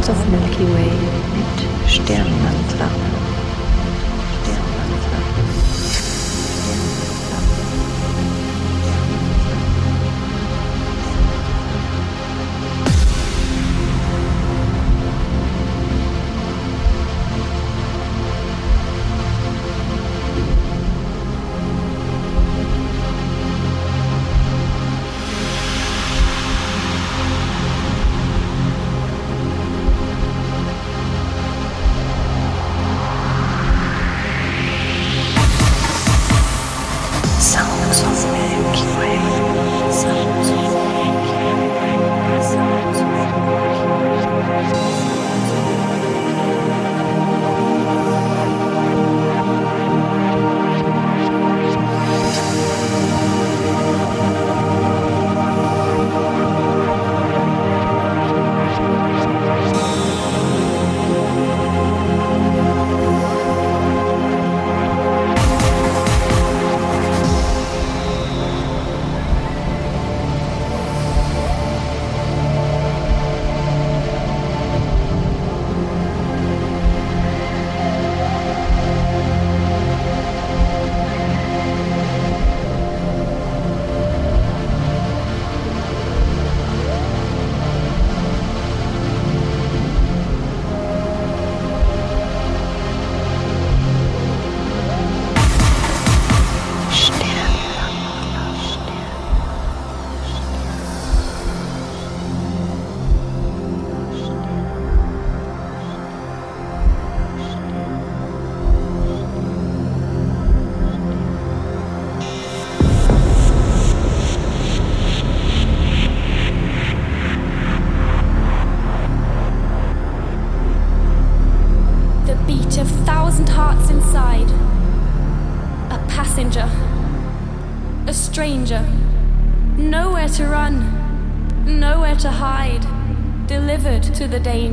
Sounds of Milky Way mit Sternmantra.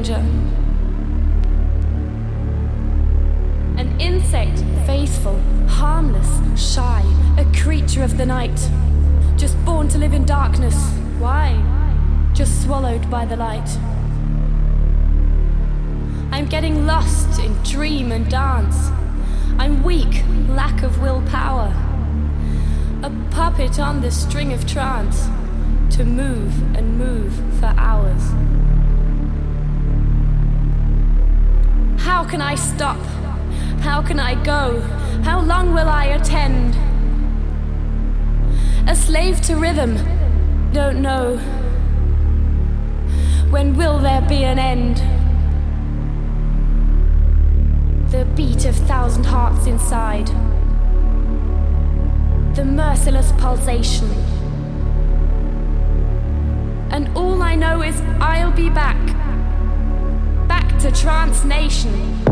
Danger. An insect, faithful, harmless, shy, a creature of the night, just born to live in darkness. Why? Just swallowed by the light. I'm getting lost in dream and dance. I'm weak, lack of willpower. A puppet on the string of trance to move and move for hours. How can I stop? How can I go? How long will I attend? A slave to rhythm, don't know. When will there be an end? the beat of thousand hearts inside, the merciless pulsation. And all I know is I'll be back, a trance nation.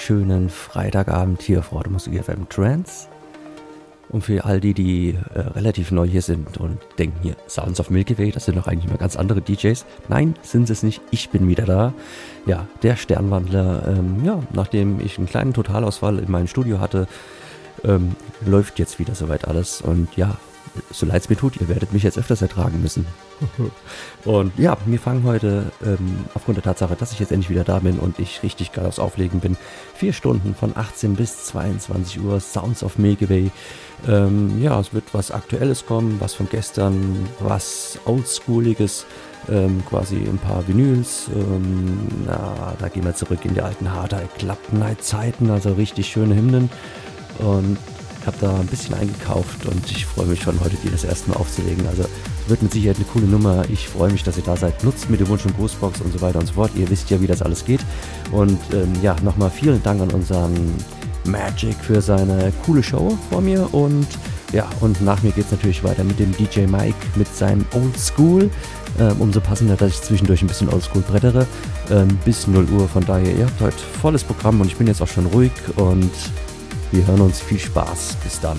Wunderschönen Freitagabend hier auf Musik FM Trance. Und für all die, die äh, relativ neu hier sind und denken hier, Sounds of Milky Way, das sind doch eigentlich mal ganz andere DJs. Nein, sind es nicht. Ich bin wieder da. Ja, der Sternwandler. Ähm, ja, nachdem ich einen kleinen Totalausfall in meinem Studio hatte, ähm, läuft jetzt wieder soweit alles. Und ja, so leid es mir tut, ihr werdet mich jetzt öfters ertragen müssen. und ja, wir fangen heute ähm, aufgrund der Tatsache, dass ich jetzt endlich wieder da bin und ich richtig geil aufs Auflegen bin. Vier Stunden von 18 bis 22 Uhr, Sounds of Megaway. Ähm, ja, es wird was Aktuelles kommen, was von gestern, was Oldschooliges, ähm, quasi ein paar Vinyls. Ähm, na, da gehen wir zurück in die alten Hard Club Night Zeiten, also richtig schöne Hymnen. Und habe da ein bisschen eingekauft und ich freue mich schon, heute die das erste Mal aufzulegen. Also wird mit Sicherheit eine coole Nummer. Ich freue mich, dass ihr da seid. Nutzt mir die Wunsch- und Ghostbox und so weiter und so fort. Ihr wisst ja, wie das alles geht. Und ähm, ja, nochmal vielen Dank an unseren Magic für seine coole Show vor mir. Und ja, und nach mir geht es natürlich weiter mit dem DJ Mike mit seinem Old School. Ähm, umso passender, dass ich zwischendurch ein bisschen Oldschool brettere. Ähm, bis 0 Uhr. Von daher, ihr habt heute volles Programm und ich bin jetzt auch schon ruhig und wir hören uns. Viel Spaß. Bis dann.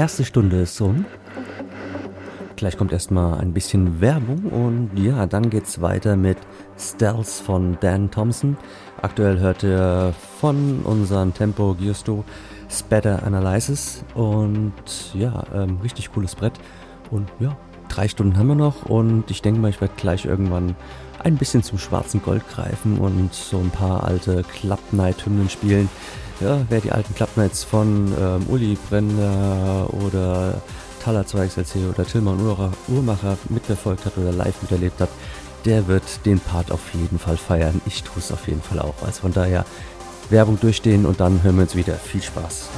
Erste Stunde ist um. Gleich kommt erstmal ein bisschen Werbung und ja, dann geht's weiter mit Stealth von Dan Thompson. Aktuell hört ihr von unserem Tempo Giosto Spatter Analysis und ja, ähm, richtig cooles Brett. Und ja, drei Stunden haben wir noch und ich denke mal, ich werde gleich irgendwann ein bisschen zum schwarzen Gold greifen und so ein paar alte Club Night Hymnen spielen. Ja, wer die alten Nights von ähm, Uli Brenner oder Thaler 2XLC oder Tillmann Uhrmacher mitverfolgt hat oder live miterlebt hat, der wird den Part auf jeden Fall feiern. Ich tue es auf jeden Fall auch. Also von daher Werbung durchstehen und dann hören wir uns wieder. Viel Spaß.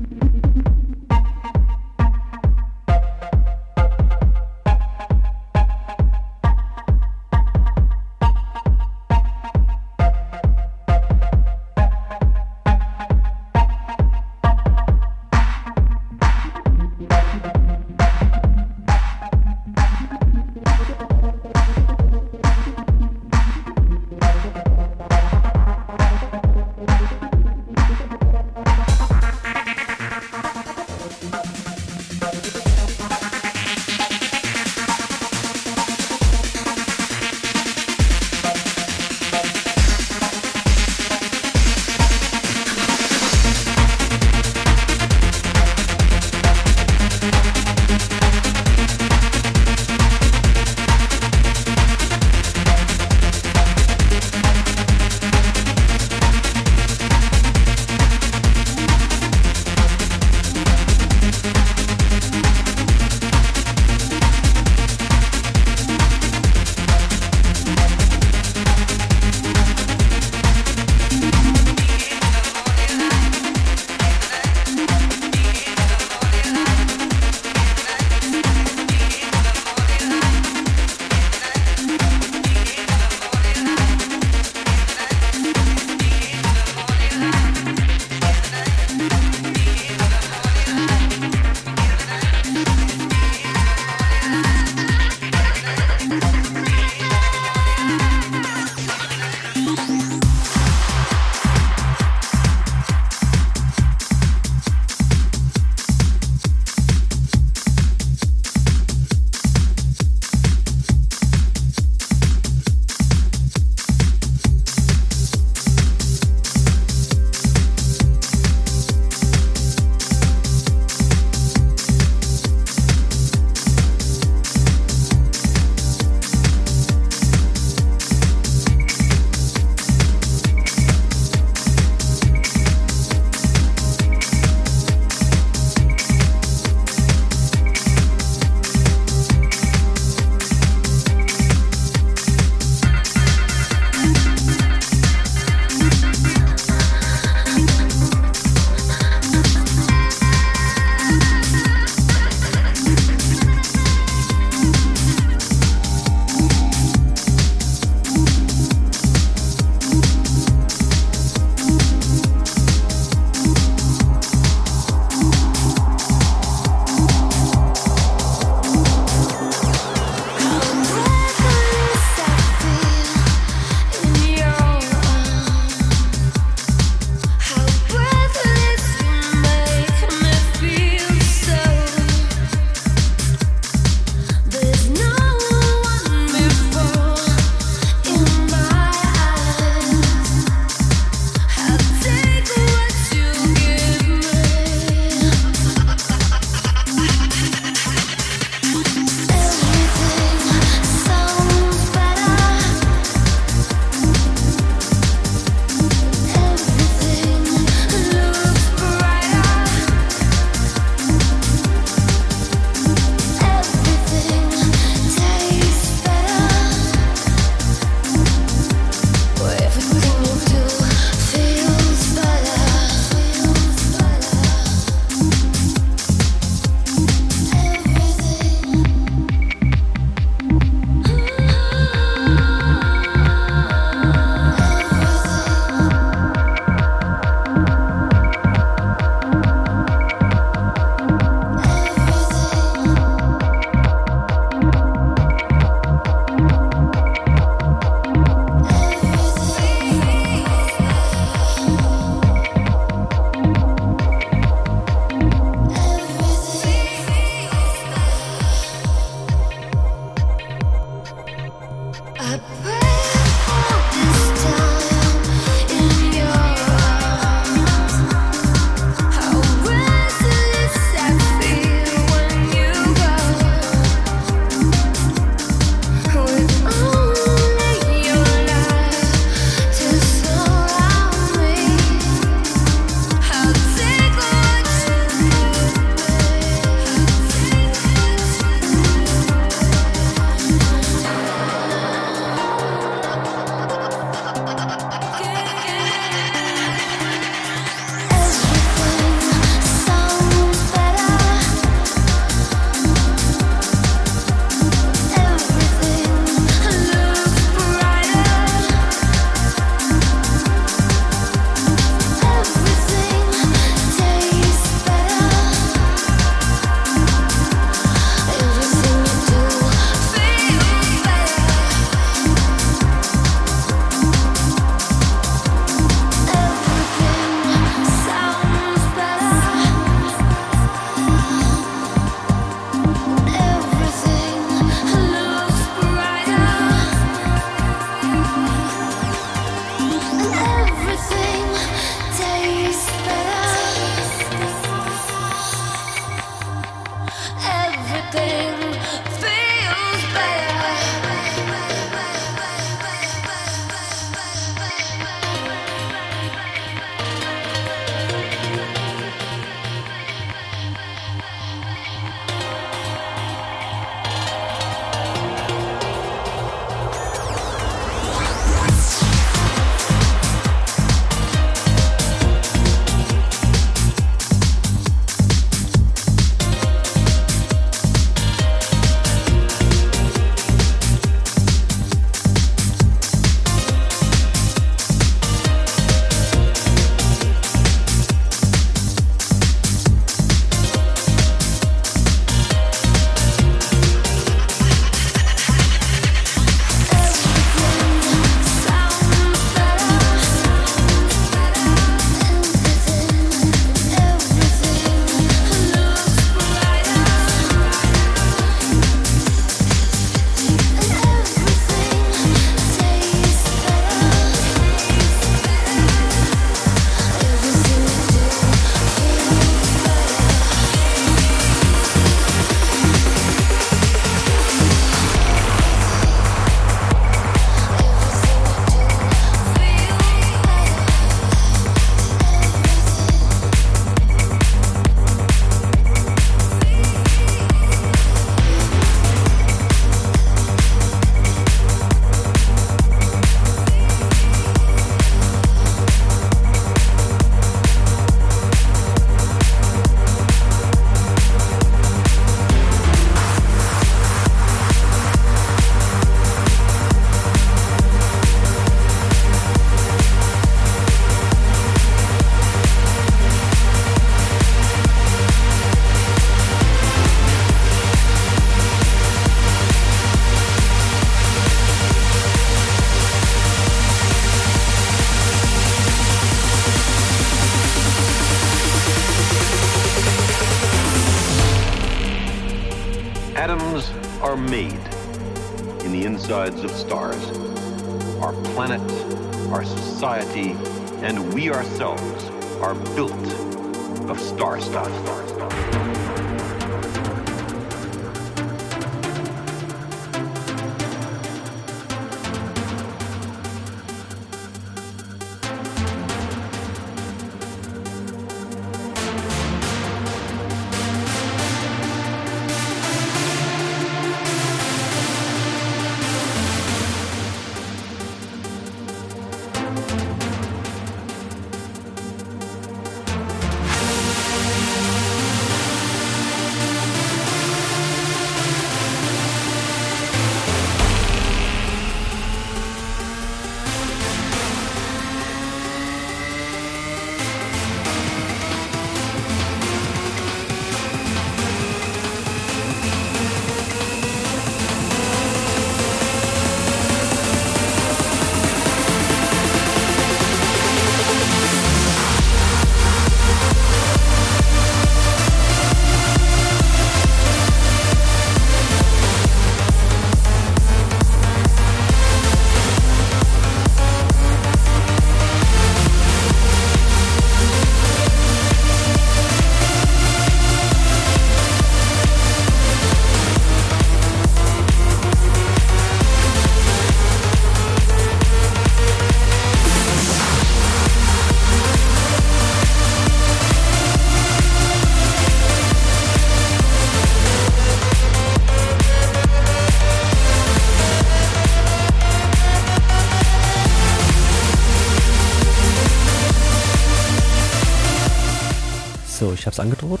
Hab's angedroht.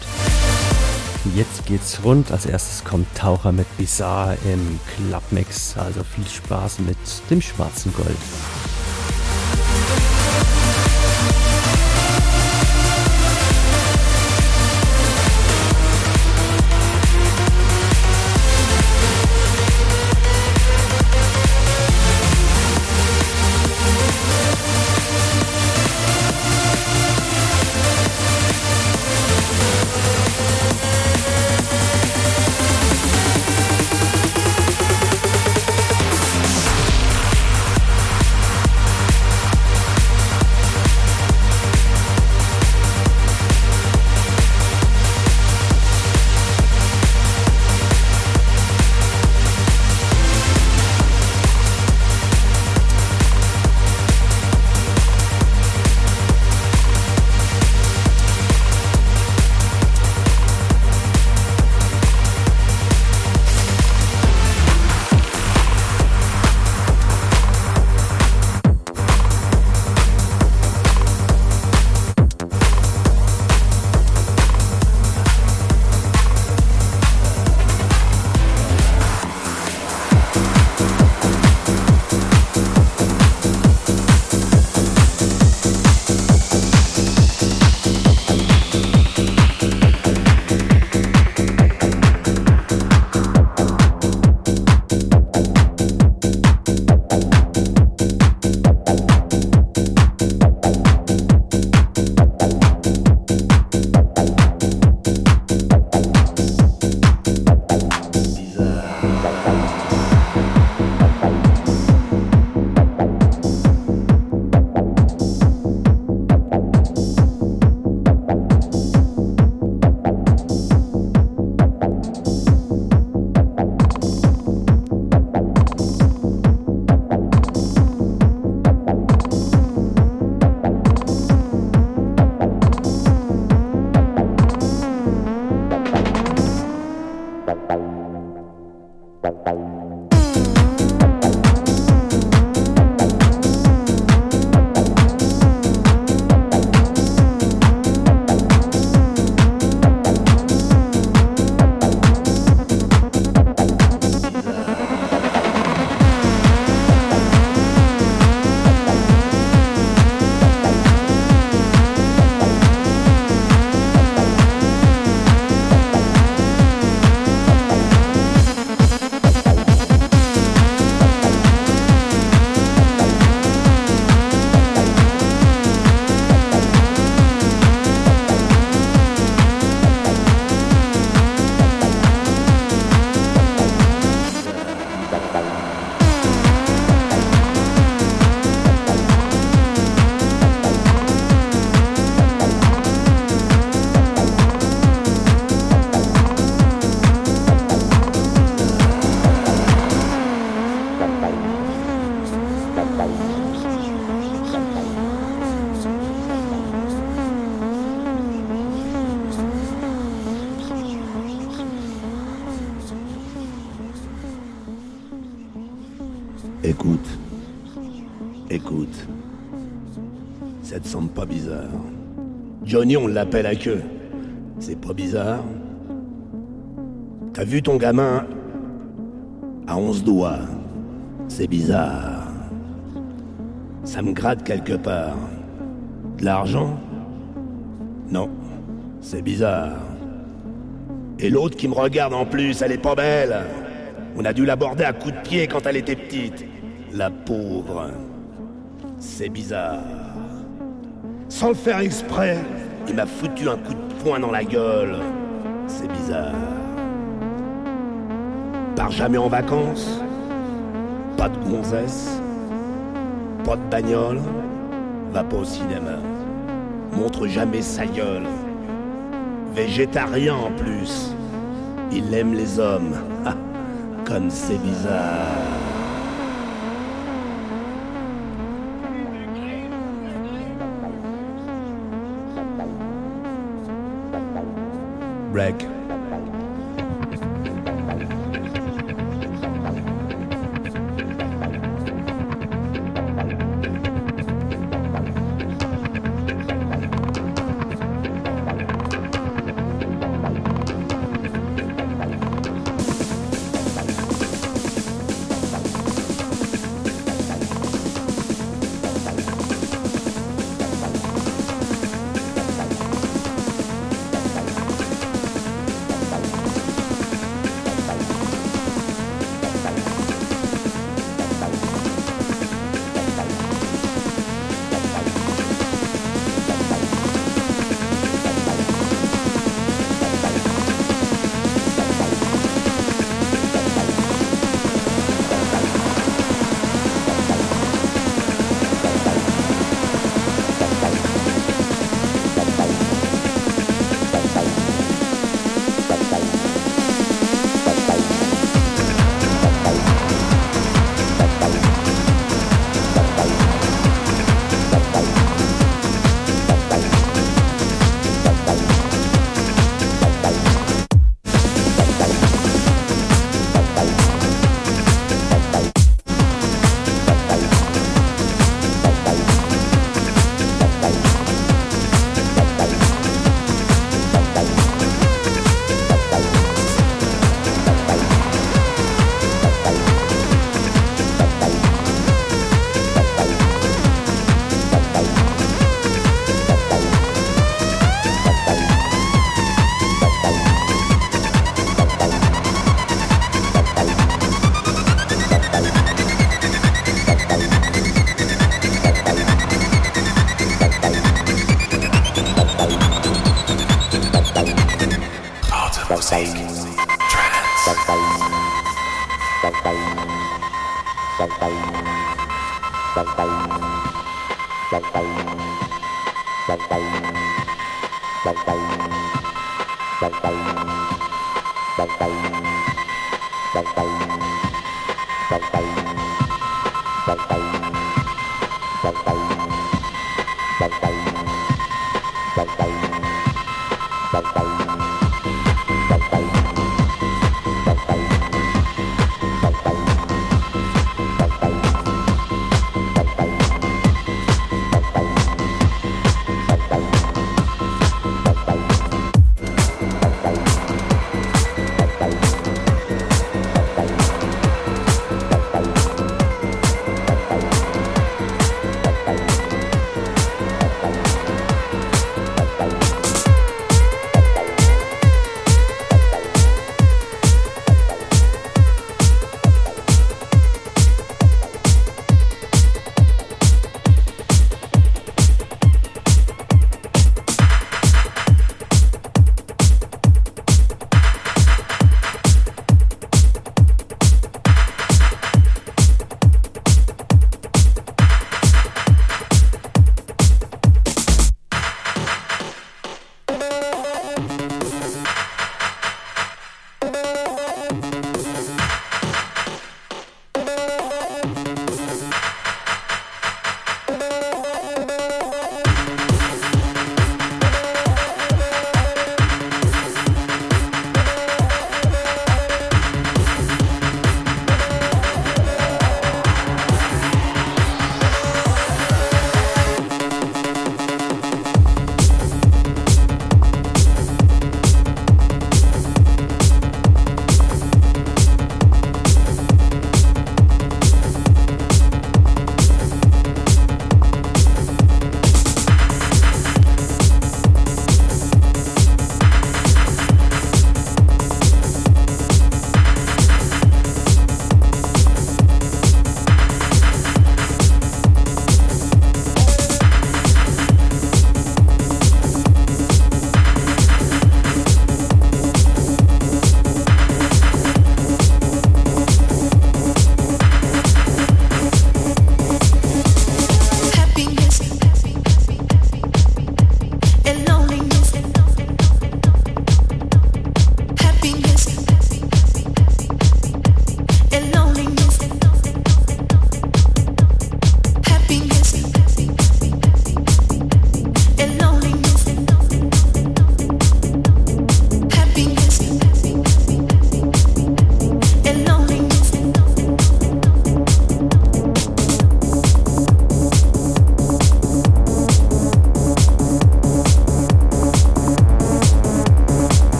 Jetzt geht's rund. Als erstes kommt Taucher mit Bizarre im Clubmix. Also viel Spaß mit dem schwarzen Gold. Écoute. Écoute. Ça te semble pas bizarre Johnny, on l'appelle à queue. C'est pas bizarre T'as vu ton gamin? À onze doigts C'est bizarre. Ça me gratte quelque part. De l'argent? Non, c'est bizarre. Et l'autre qui me regarde en plus, elle est pas belle. On a dû l'aborder à coups de pied quand elle était petite. La pauvre. C'est bizarre. Sans le faire exprès, il m'a foutu un coup de poing dans la gueule. C'est bizarre. Part jamais en vacances. Pas de gonzesse. Pas de bagnole. Va pas au cinéma. Montre jamais sa gueule. Végétarien en plus. Il aime les hommes. Comme c'est bizarre. reg.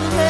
love.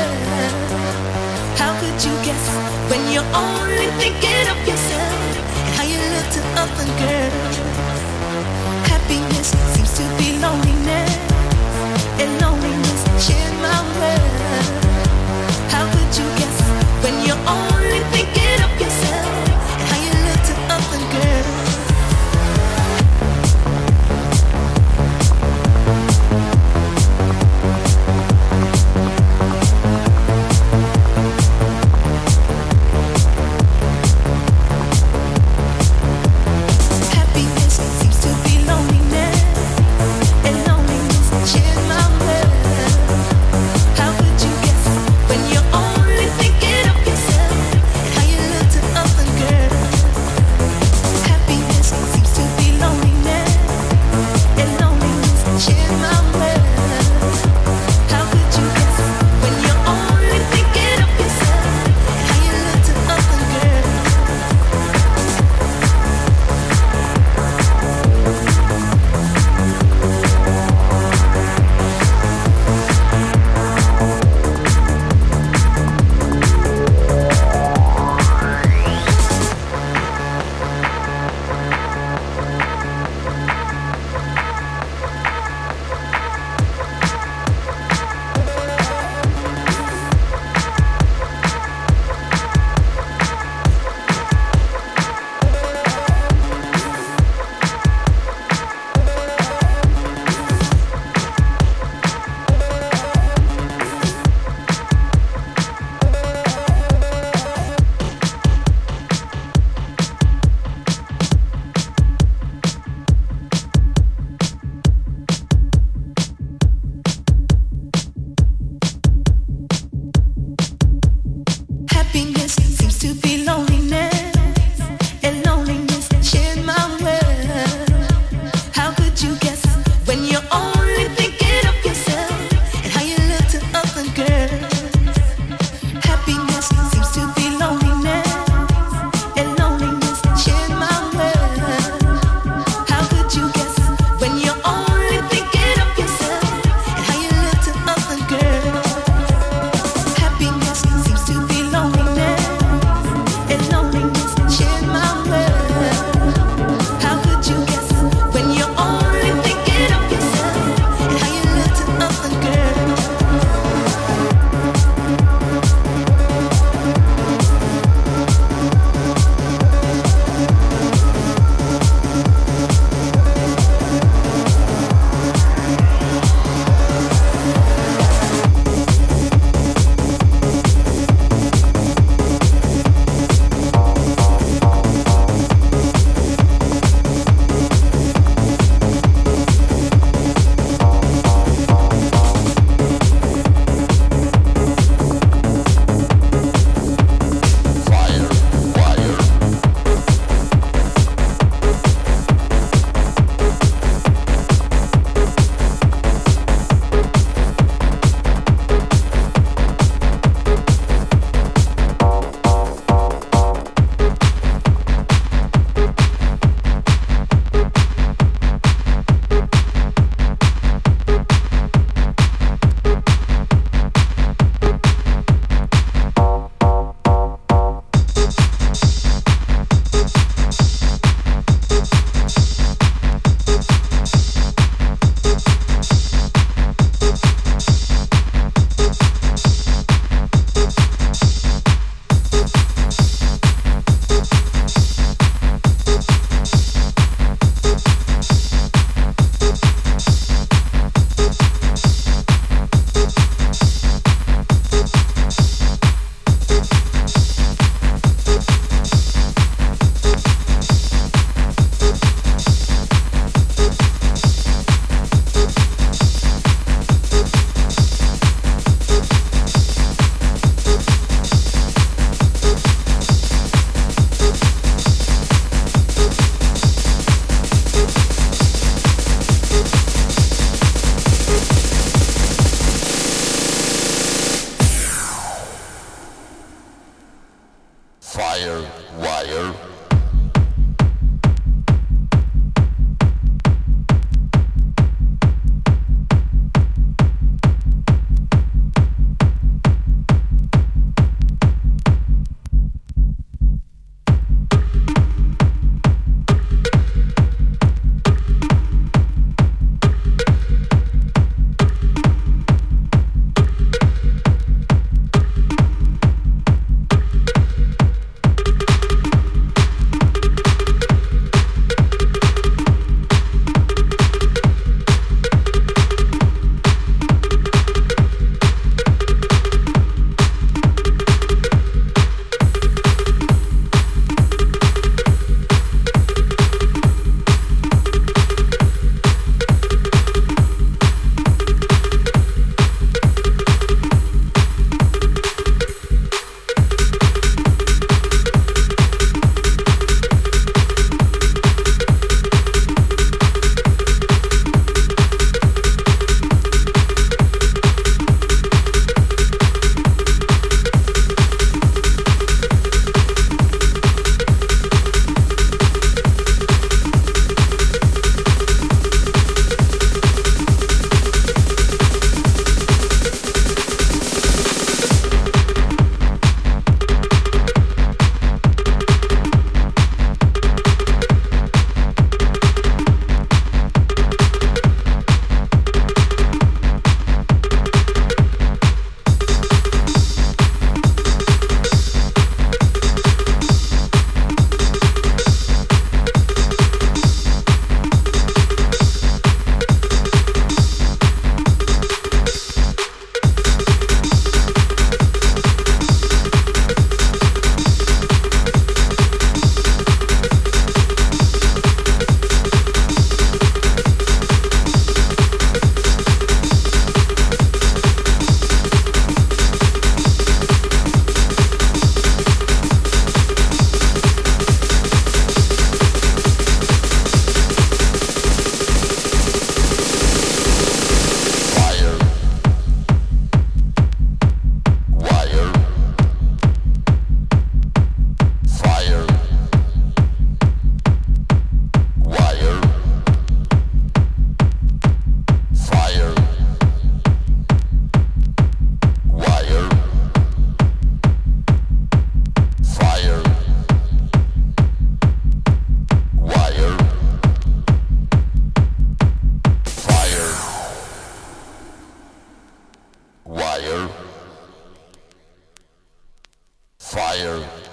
fire.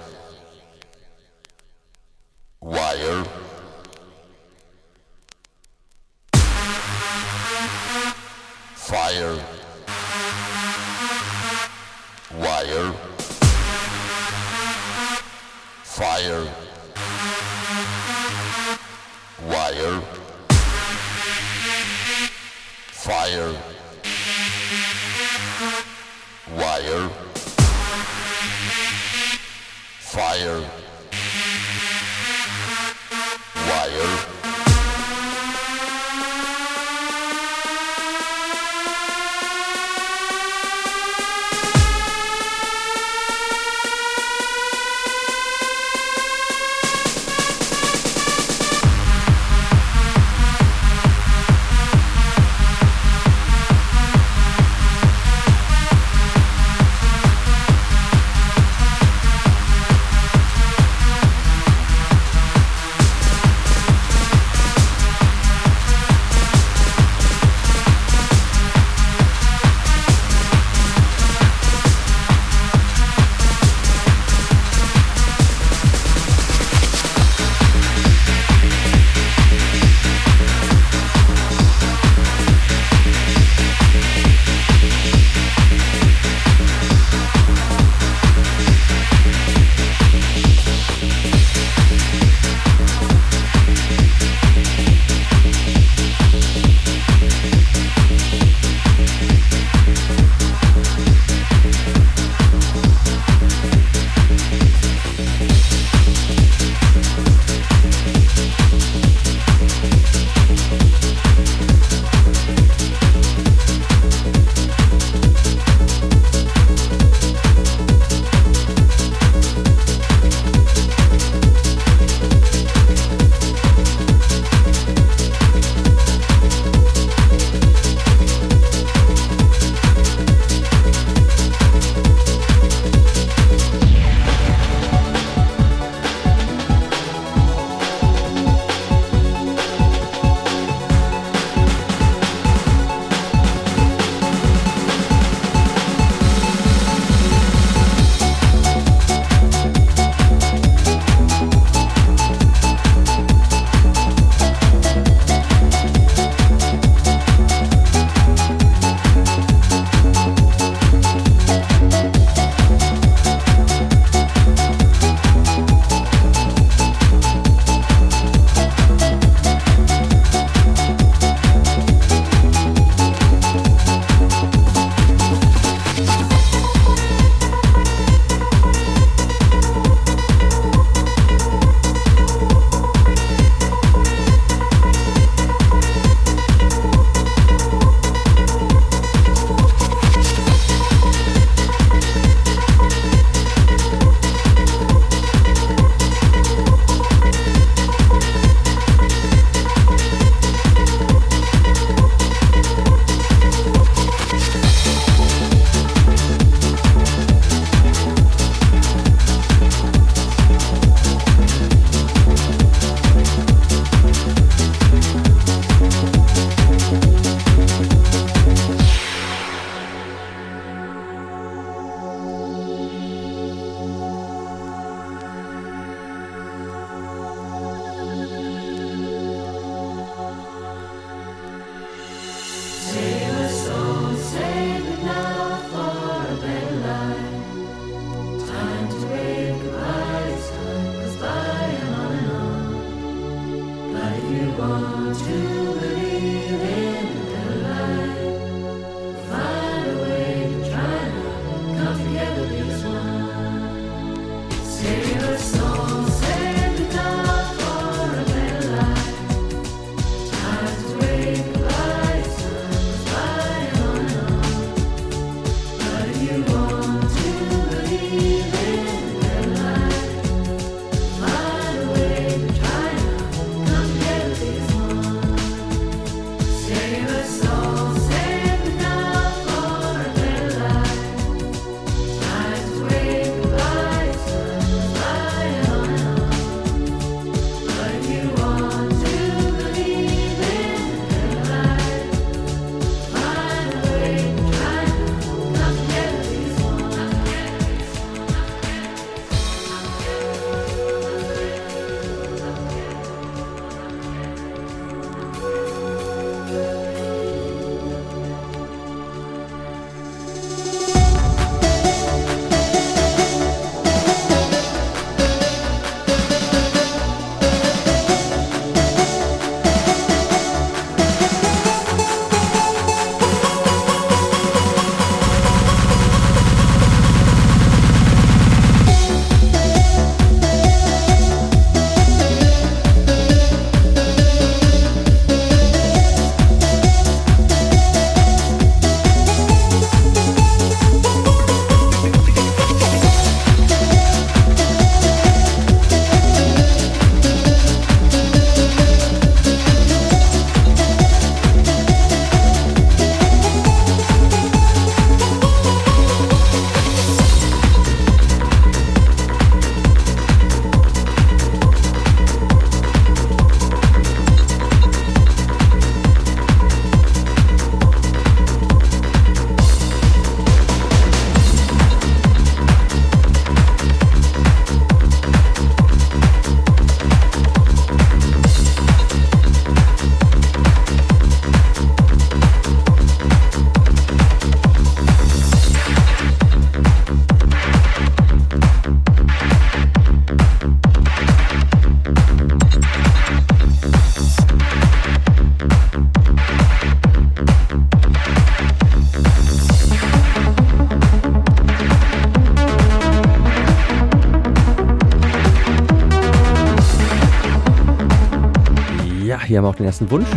Hier haben wir auch den ersten Wunsch.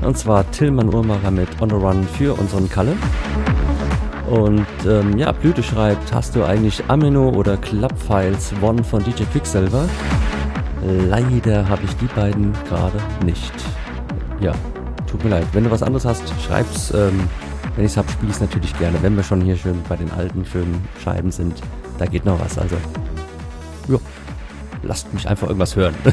Und zwar Tillmann Urmacher mit On the Run für unseren Kalle. Und ähm, ja, Blüte schreibt, hast du eigentlich Amino oder Club Files One von DJ Quicksilver? Leider habe ich die beiden gerade nicht. Ja, tut mir leid. Wenn du was anderes hast, schreib's. Ähm, wenn ich's hab, spiel ich's natürlich gerne. Wenn wir schon hier schön bei den alten schönen Scheiben sind, da geht noch was. Also, ja, lasst mich einfach irgendwas hören.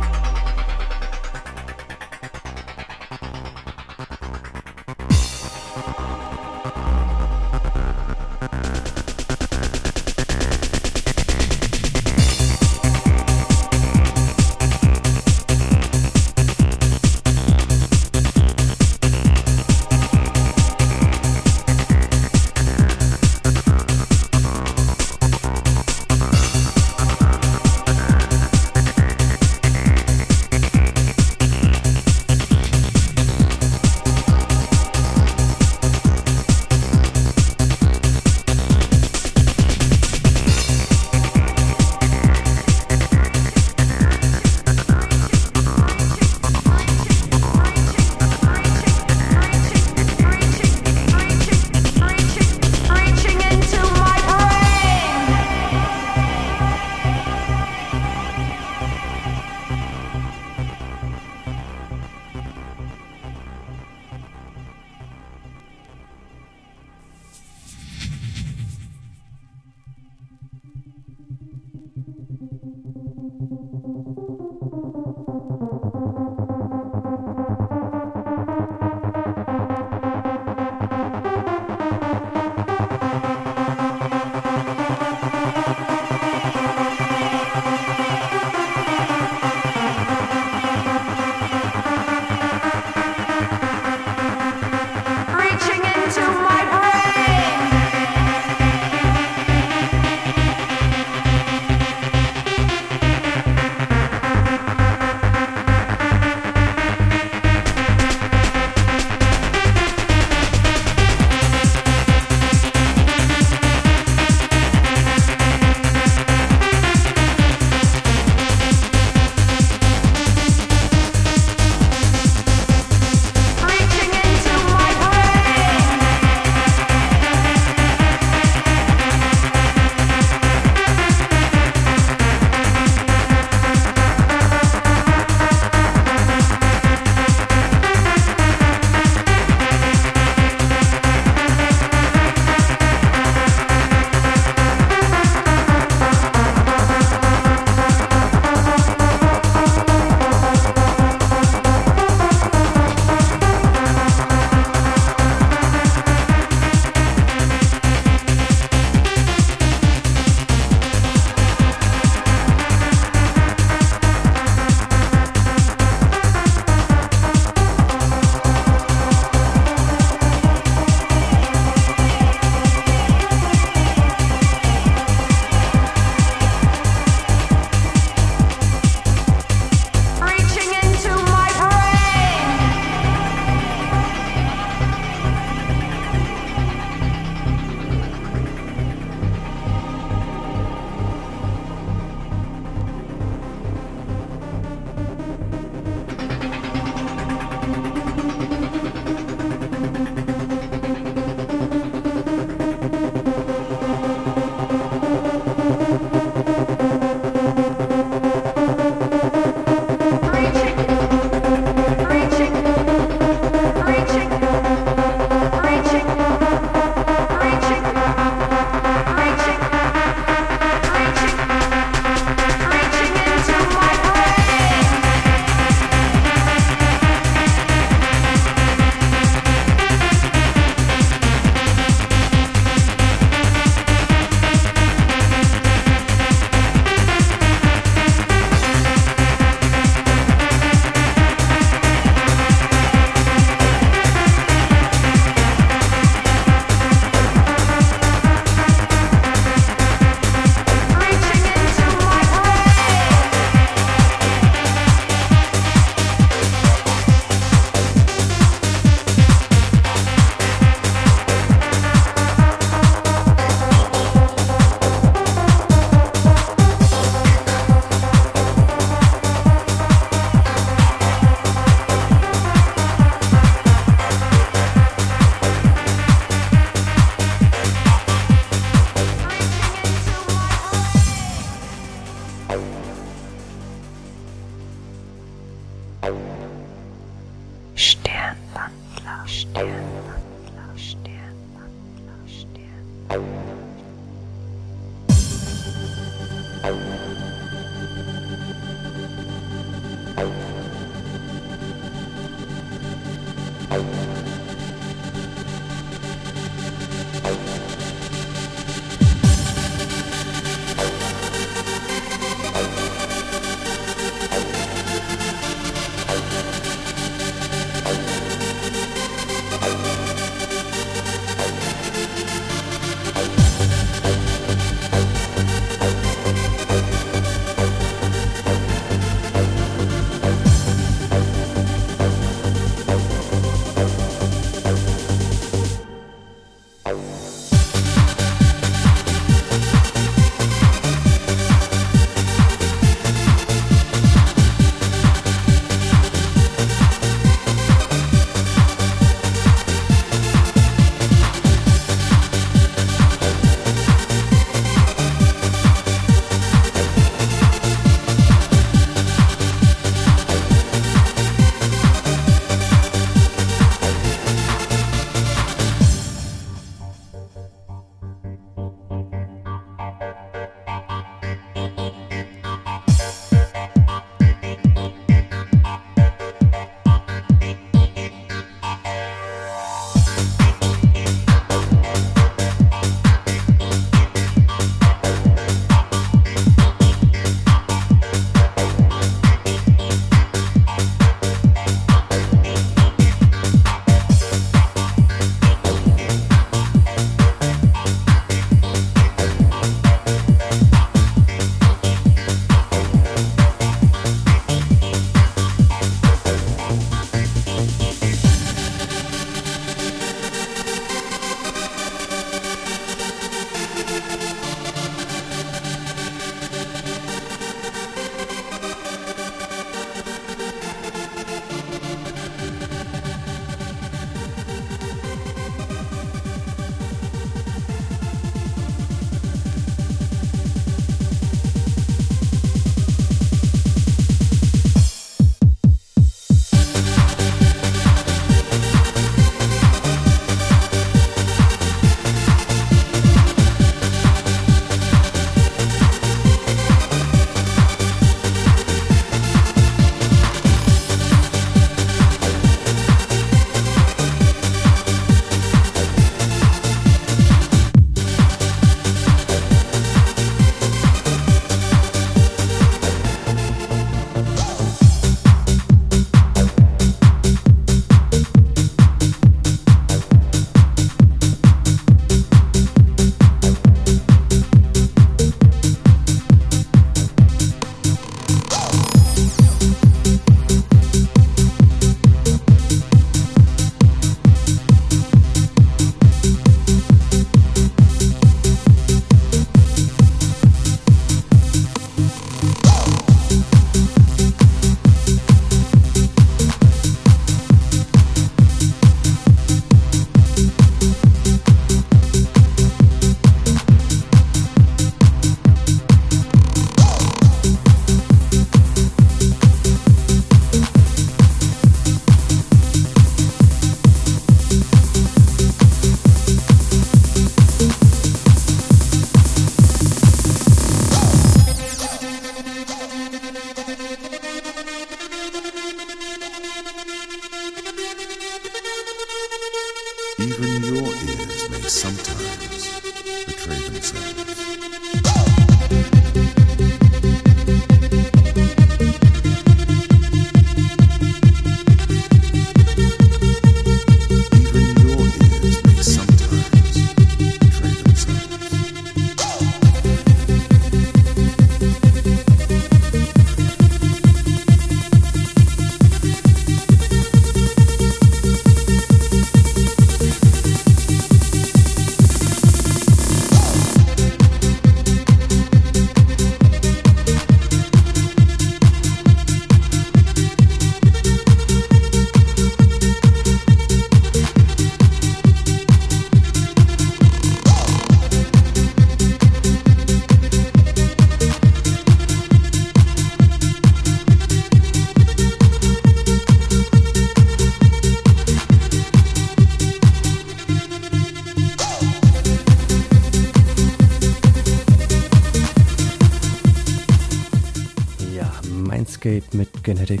Genetic.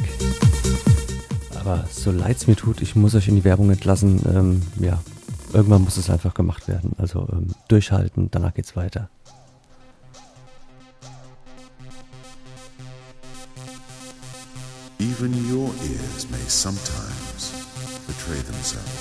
Aber so leid es mir tut, ich muss euch in die Werbung entlassen. Ähm, ja, irgendwann muss es einfach gemacht werden. Also ähm, durchhalten, danach geht's weiter. Even your ears may sometimes betray themselves.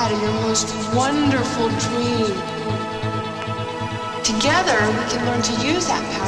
Had in your most wonderful dream. Together, we can learn to use that power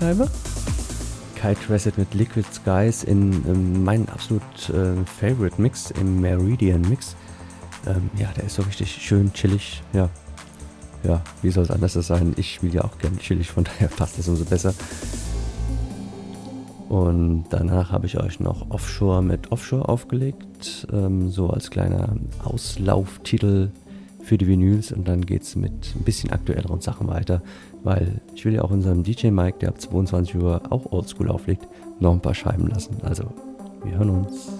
Vinylscheibe. Kite Reset mit Liquid Skies in, in meinen absolut äh, Favorite Mix, im Meridian Mix. Ähm, ja, der ist so richtig schön chillig. Ja, ja, wie soll es anders sein? Ich spiele ja auch gern chillig, von daher passt das umso besser. Und danach habe ich euch noch Offshore mit Offshore aufgelegt, ähm, so als kleiner Auslauftitel für die Vinyls. Und dann geht mit ein bisschen aktuelleren Sachen weiter, weil ich will ja auch unserem DJ Mike, der ab 22 Uhr auch Oldschool auflegt, noch ein paar Scheiben lassen. Also, wir hören uns.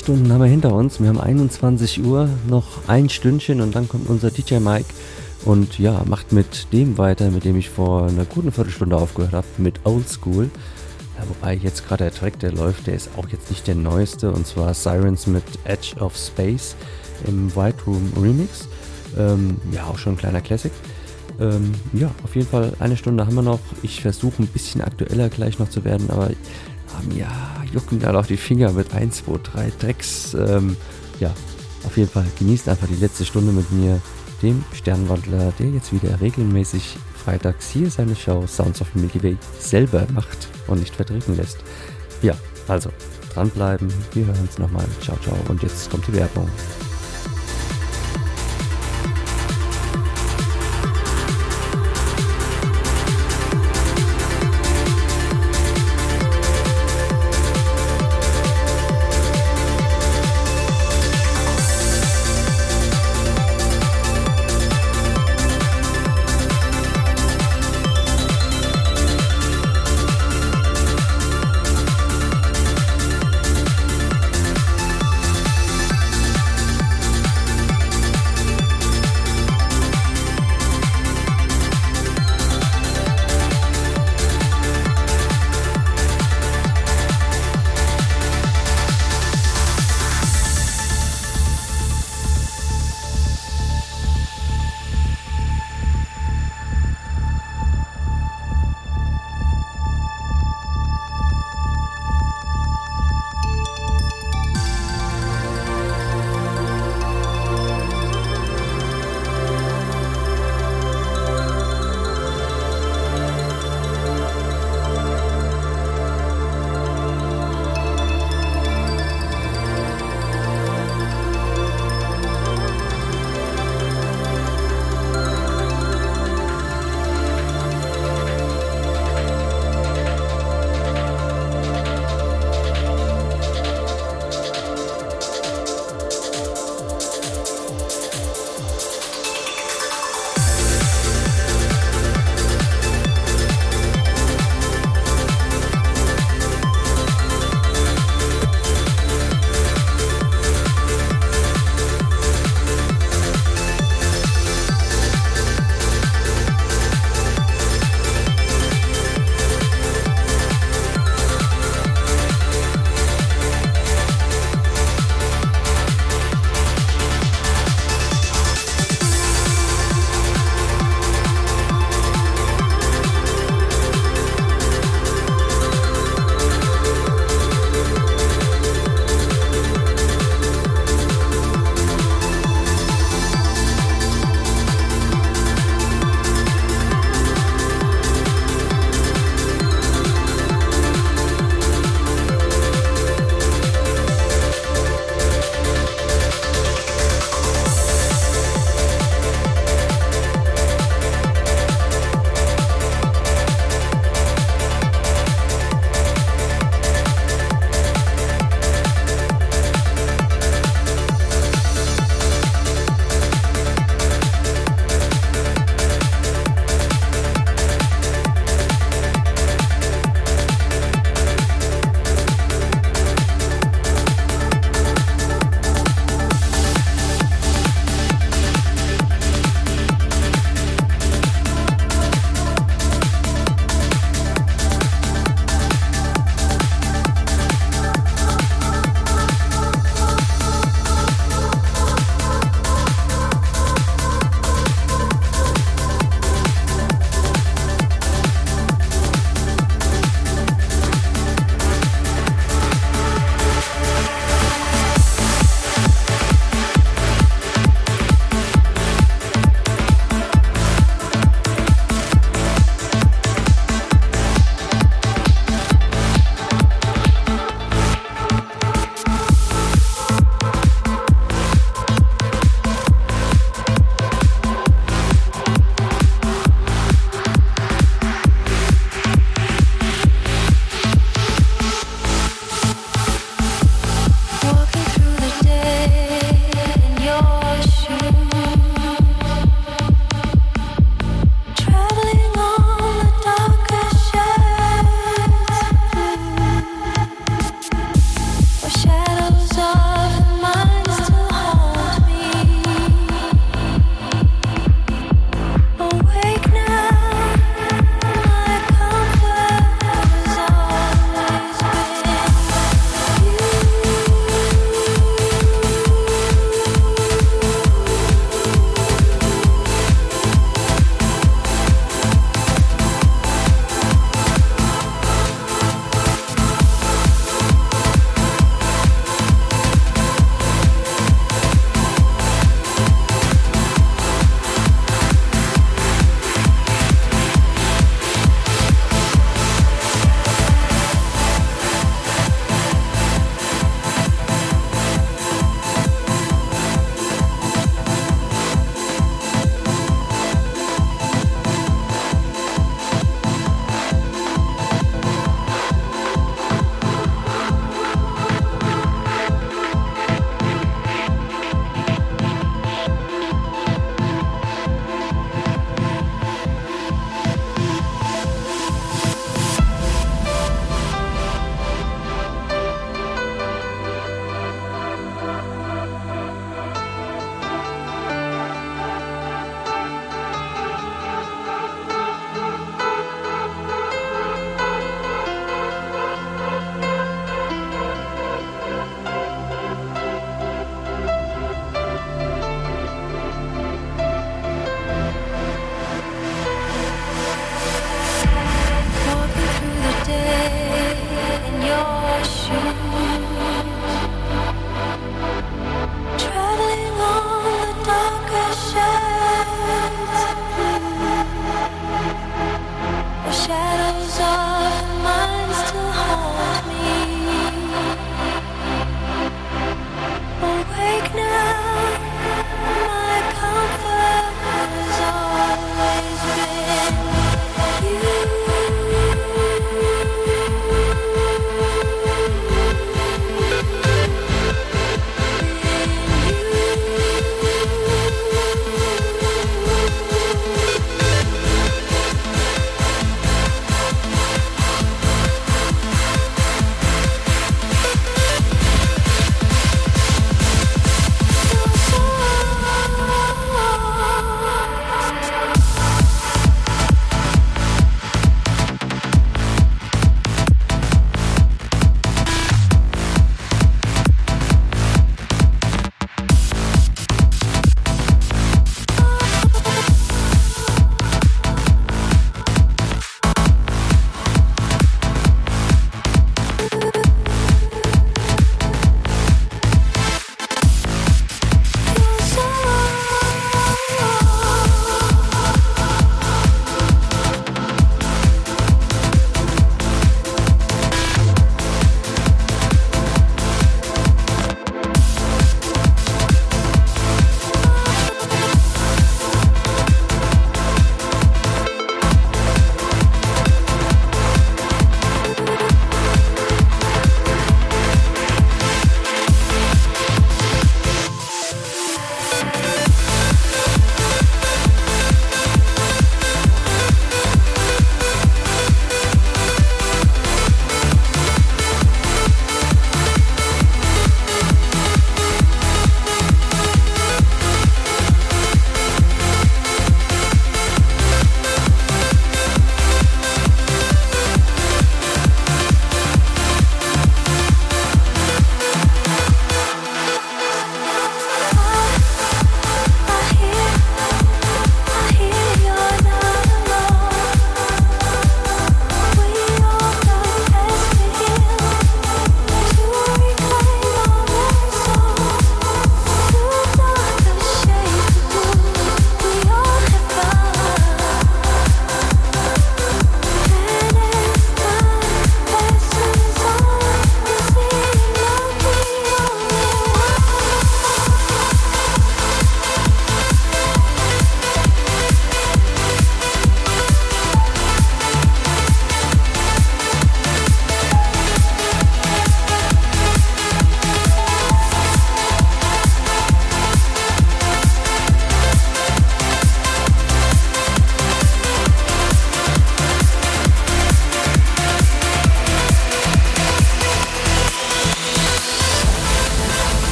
Stunden haben wir hinter uns. Wir haben 21 Uhr, noch ein Stündchen und dann kommt unser DJ Mike und ja, macht mit dem weiter, mit dem ich vor einer guten Viertelstunde aufgehört habe, mit Old School. Ja, wobei jetzt gerade der Track, der läuft, der ist auch jetzt nicht der neueste und zwar Sirens mit Edge of Space im White Room Remix. Ähm, ja, auch schon ein kleiner Classic. Ähm, ja, auf jeden Fall eine Stunde haben wir noch. Ich versuche ein bisschen aktueller gleich noch zu werden, aber ähm, ja, jucken da auch die Finger mit 1, 2, 3 Tracks. Ähm, ja, auf jeden Fall genießt einfach die letzte Stunde mit mir, dem Sternwandler, der jetzt wieder regelmäßig freitags hier seine Show Sounds of the Milky Way selber macht und nicht vertreten lässt. Ja, also dranbleiben, wir hören uns nochmal. Ciao, ciao und jetzt kommt die Werbung.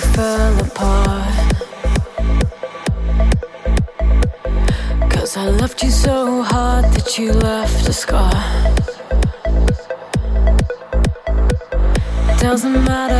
fell apart. Cause I loved you so hard that you left a scar. Doesn't matter.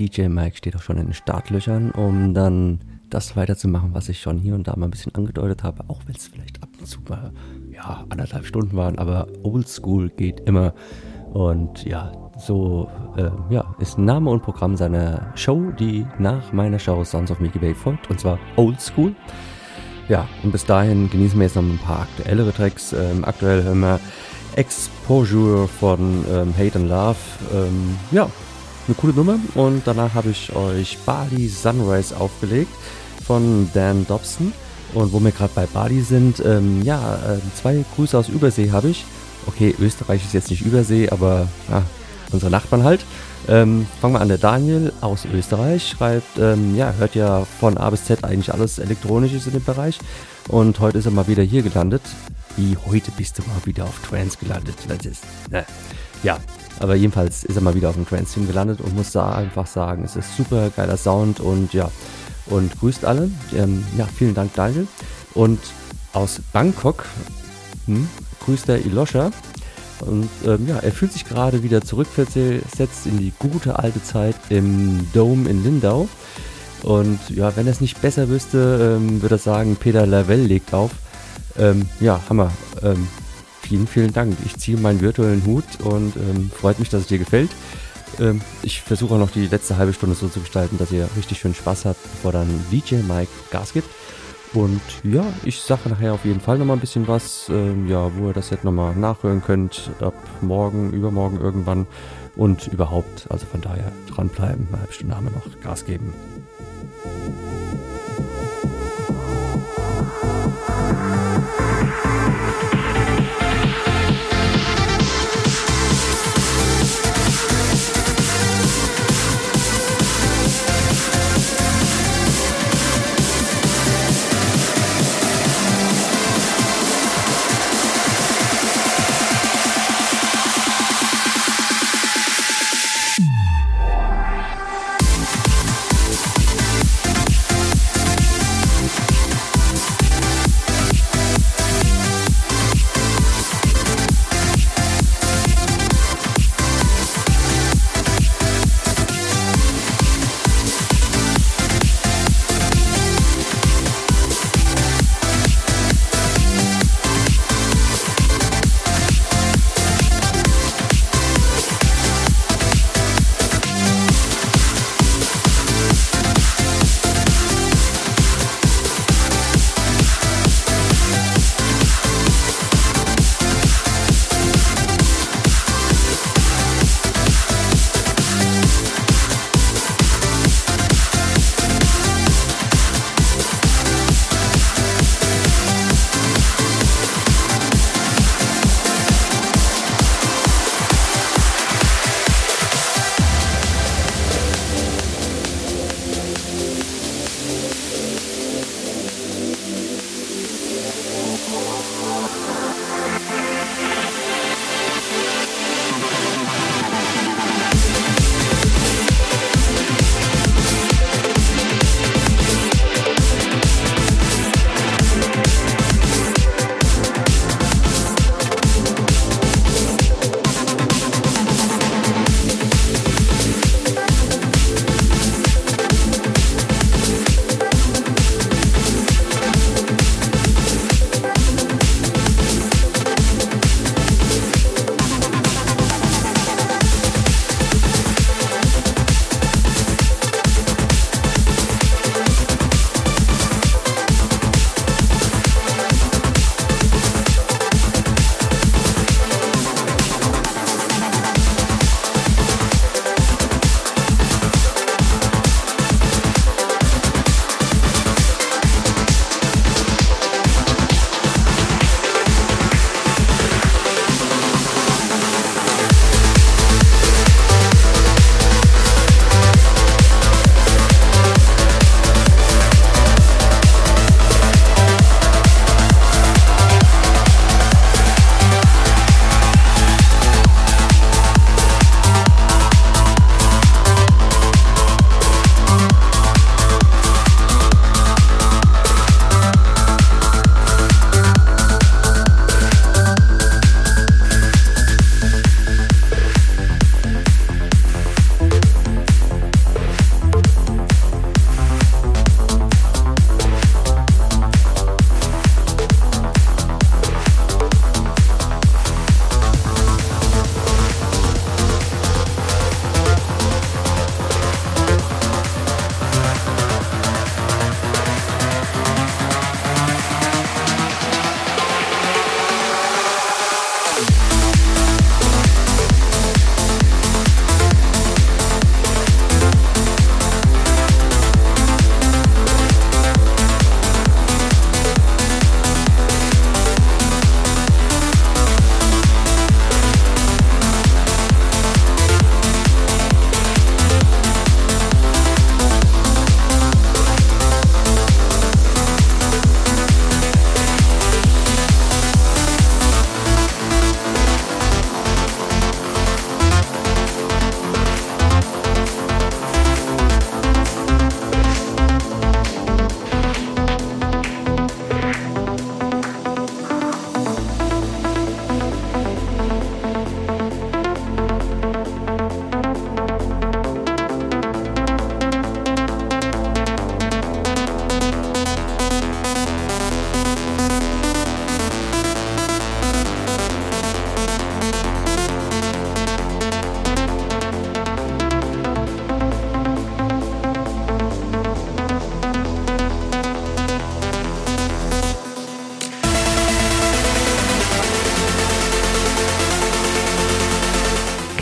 DJ Mike steht auch schon in den Startlöchern, um dann das weiterzumachen, was ich schon hier und da mal ein bisschen angedeutet habe, auch wenn es vielleicht ab und zu mal ja, anderthalb Stunden waren, aber Oldschool geht immer. Und ja, so äh, ja, ist Name und Programm seiner Show, die nach meiner Show Sounds of Milky Bay folgt, und zwar Oldschool. Ja, und bis dahin genießen wir jetzt noch ein paar aktuellere Tracks. Ähm, aktuell hören wir Exposure von ähm, Hate and Love. Ähm, ja, eine coole Nummer. Und danach habe ich euch Bali Sunrise aufgelegt von Dan Dobson. Und wo wir gerade bei Bali sind, ähm, ja, äh, zwei Grüße aus Übersee habe ich. Okay, Österreich ist jetzt nicht Übersee, aber ja, unsere Nachbarn halt. Ähm, fangen wir an, der Daniel aus Österreich schreibt, ähm, ja, hört ja von A bis Z eigentlich alles Elektronisches in dem Bereich. Und heute ist er mal wieder hier gelandet. Wie heute bist du mal wieder auf Trance gelandet? Das ist, ne. Ja, aber jedenfalls ist er mal wieder auf dem Trance-Team gelandet und muss da einfach sagen, es ist super geiler Sound und ja, und grüßt alle. Ähm, ja, vielen Dank, Daniel. Und aus Bangkok hm, grüßt der Ilosha. Und ähm, ja, er fühlt sich gerade wieder zurückversetzt in die gute alte Zeit im Dome in Lindau. Und ja, wenn er es nicht besser wüsste, ähm, würde er sagen, Peter Lavelle legt auf. Ähm, ja, Hammer. Ähm, vielen, vielen Dank. Ich ziehe meinen virtuellen Hut und ähm, freut mich, dass es dir gefällt. Ähm, ich versuche noch die letzte halbe Stunde so zu gestalten, dass ihr richtig schön Spaß habt, bevor dann DJ Mike Gas gibt. Und ja, ich sage nachher auf jeden Fall nochmal ein bisschen was, ähm, ja, wo ihr das jetzt nochmal nachhören könnt, ab morgen, übermorgen irgendwann und überhaupt. Also von daher dranbleiben, eine halbe Stunde haben wir noch Gas geben.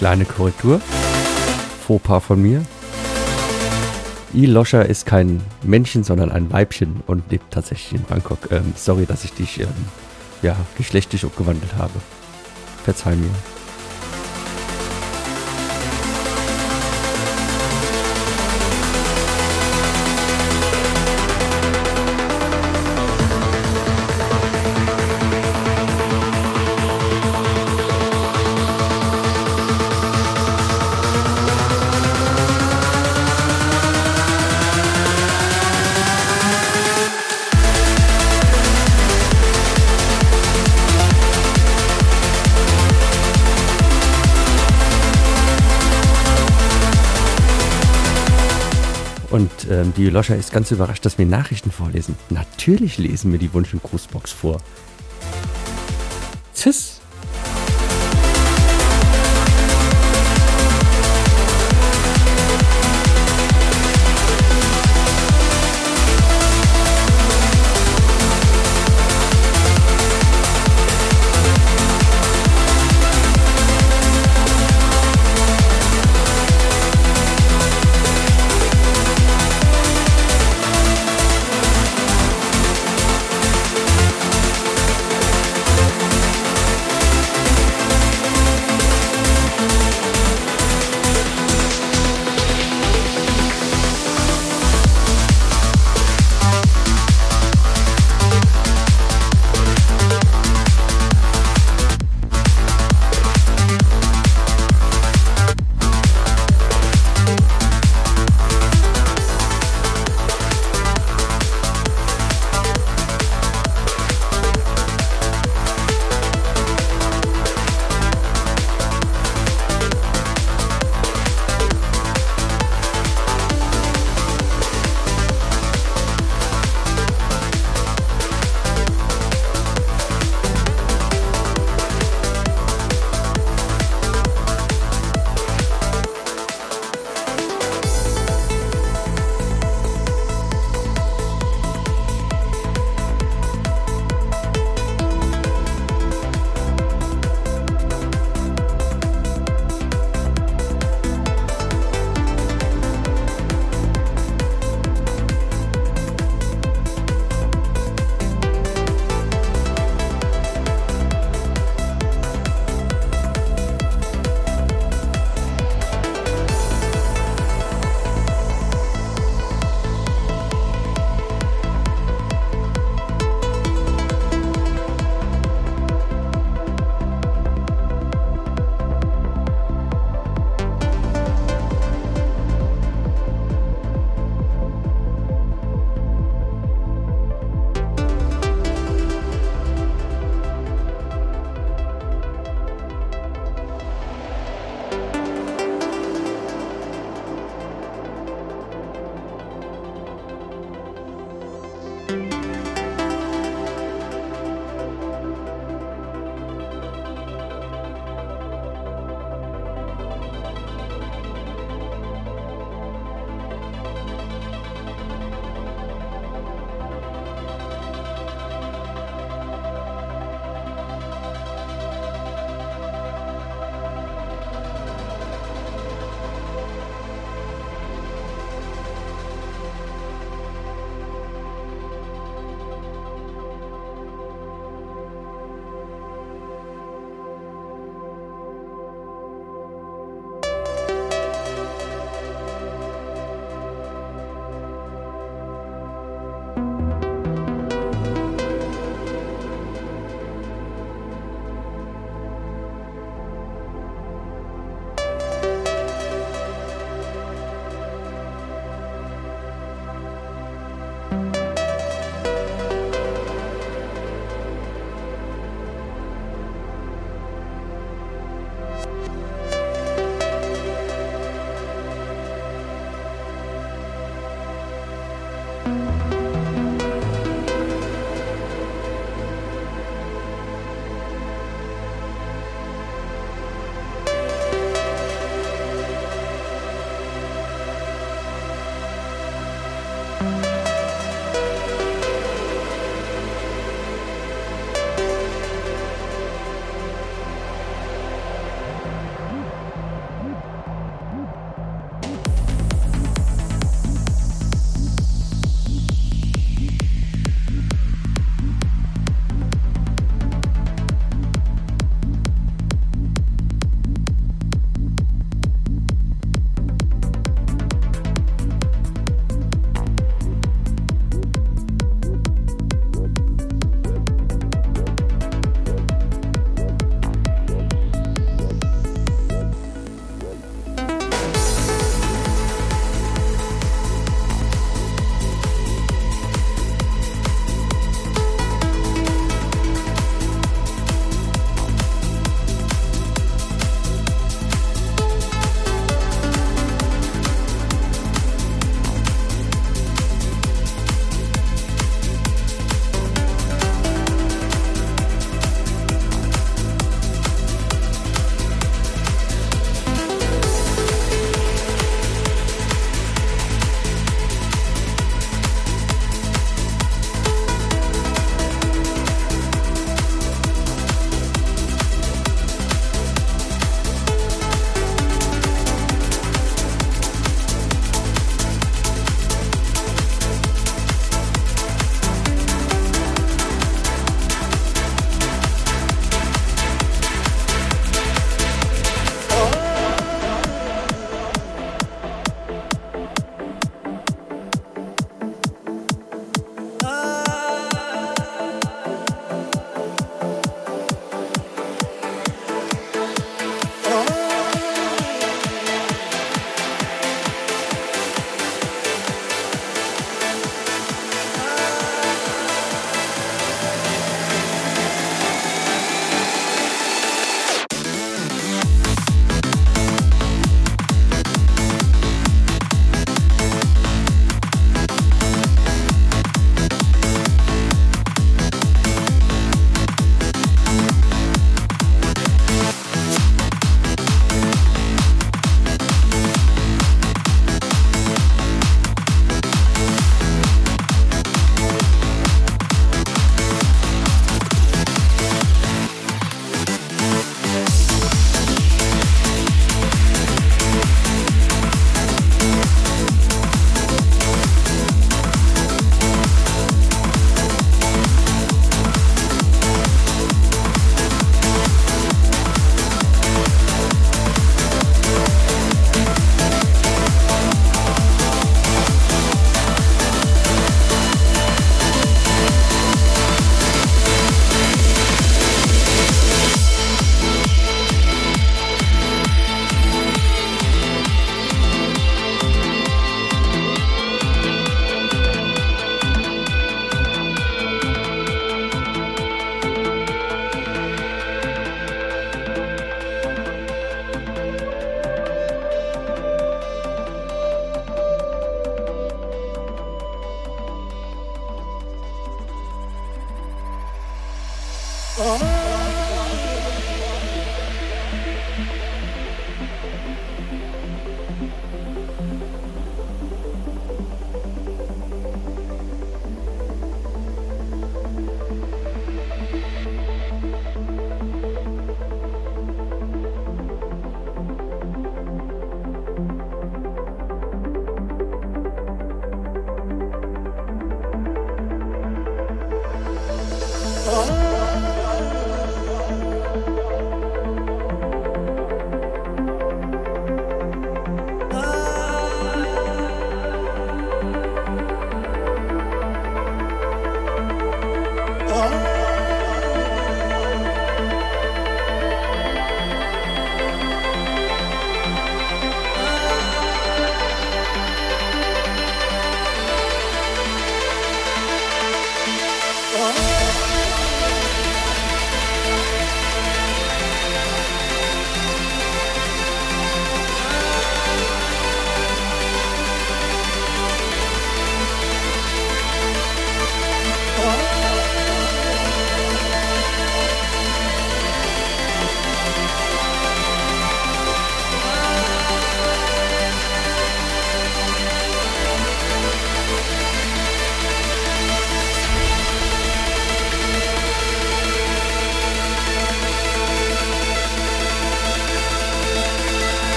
Kleine Korrektur. Fauxpas von mir. I. Loscher ist kein Männchen, sondern ein Weibchen und lebt tatsächlich in Bangkok. Ähm, sorry, dass ich dich ähm, ja, geschlechtlich umgewandelt habe. Verzeih mir. Die Loscher ist ganz überrascht, dass wir Nachrichten vorlesen. Natürlich lesen wir die Wunsch- und Grußbox vor. Tschüss.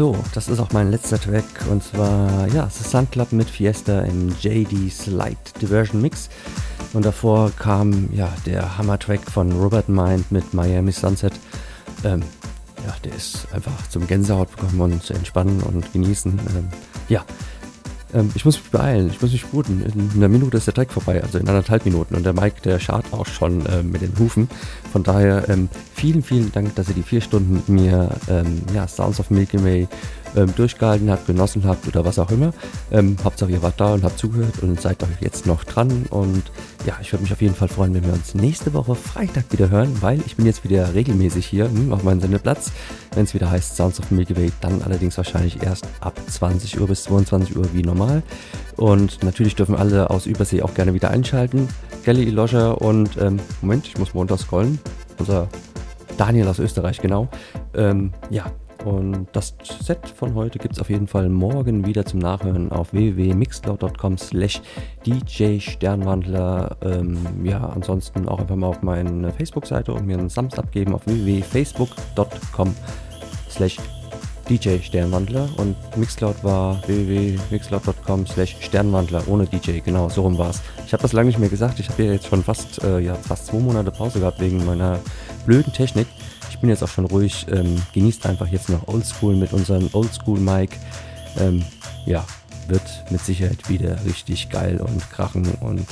So, das ist auch mein letzter Track und zwar, ja, The Sun Club mit Fiesta im JD Slide Diversion Mix. Und davor kam ja der Hammer-Track von Robert Mind mit Miami Sunset. Ähm, ja, der ist einfach zum Gänsehaut bekommen und zu entspannen und genießen. Ähm, ja, ähm, ich muss mich beeilen, ich muss mich sputen. In einer Minute ist der Track vorbei, also in anderthalb Minuten. Und der Mike, der schart auch schon äh, mit den Hufen. Von daher ähm, vielen, vielen Dank, dass ihr die vier Stunden mit mir ähm, ja, Sounds of Milky Way ähm, durchgehalten habt, genossen habt oder was auch immer. Ähm, Hauptsache ihr wart da und habt zugehört und seid auch jetzt noch dran. Und ja, ich würde mich auf jeden Fall freuen, wenn wir uns nächste Woche Freitag wieder hören, weil ich bin jetzt wieder regelmäßig hier hm, auf meinem Sendeplatz. Wenn es wieder heißt Sounds of Milky Way, dann allerdings wahrscheinlich erst ab 20 Uhr bis 22 Uhr wie normal. Und natürlich dürfen alle aus Übersee auch gerne wieder einschalten. Kelly Loscher und, ähm, Moment, ich muss mal runterscrollen. Unser Daniel aus Österreich, genau. Ähm, ja, und das Set von heute gibt es auf jeden Fall morgen wieder zum Nachhören auf www.mixcloud.com slash DJ Sternwandler. Ähm, ja, ansonsten auch einfach mal auf meine Facebook-Seite und mir einen Thumbs abgeben auf www.facebook.com slash DJ Sternwandler und Mixcloud war www.mixcloud.com slash Sternwandler ohne DJ, genau, so rum war's. Ich habe das lange nicht mehr gesagt, ich habe ja jetzt schon fast, äh, ja, fast zwei Monate Pause gehabt wegen meiner blöden Technik. Ich bin jetzt auch schon ruhig, ähm, genießt einfach jetzt noch Oldschool mit unserem Oldschool-Mic. Ähm, ja, wird mit Sicherheit wieder richtig geil und krachen und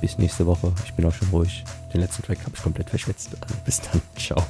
bis nächste Woche. Ich bin auch schon ruhig. Den letzten Track habe ich komplett verschwitzt. Also bis dann, ciao.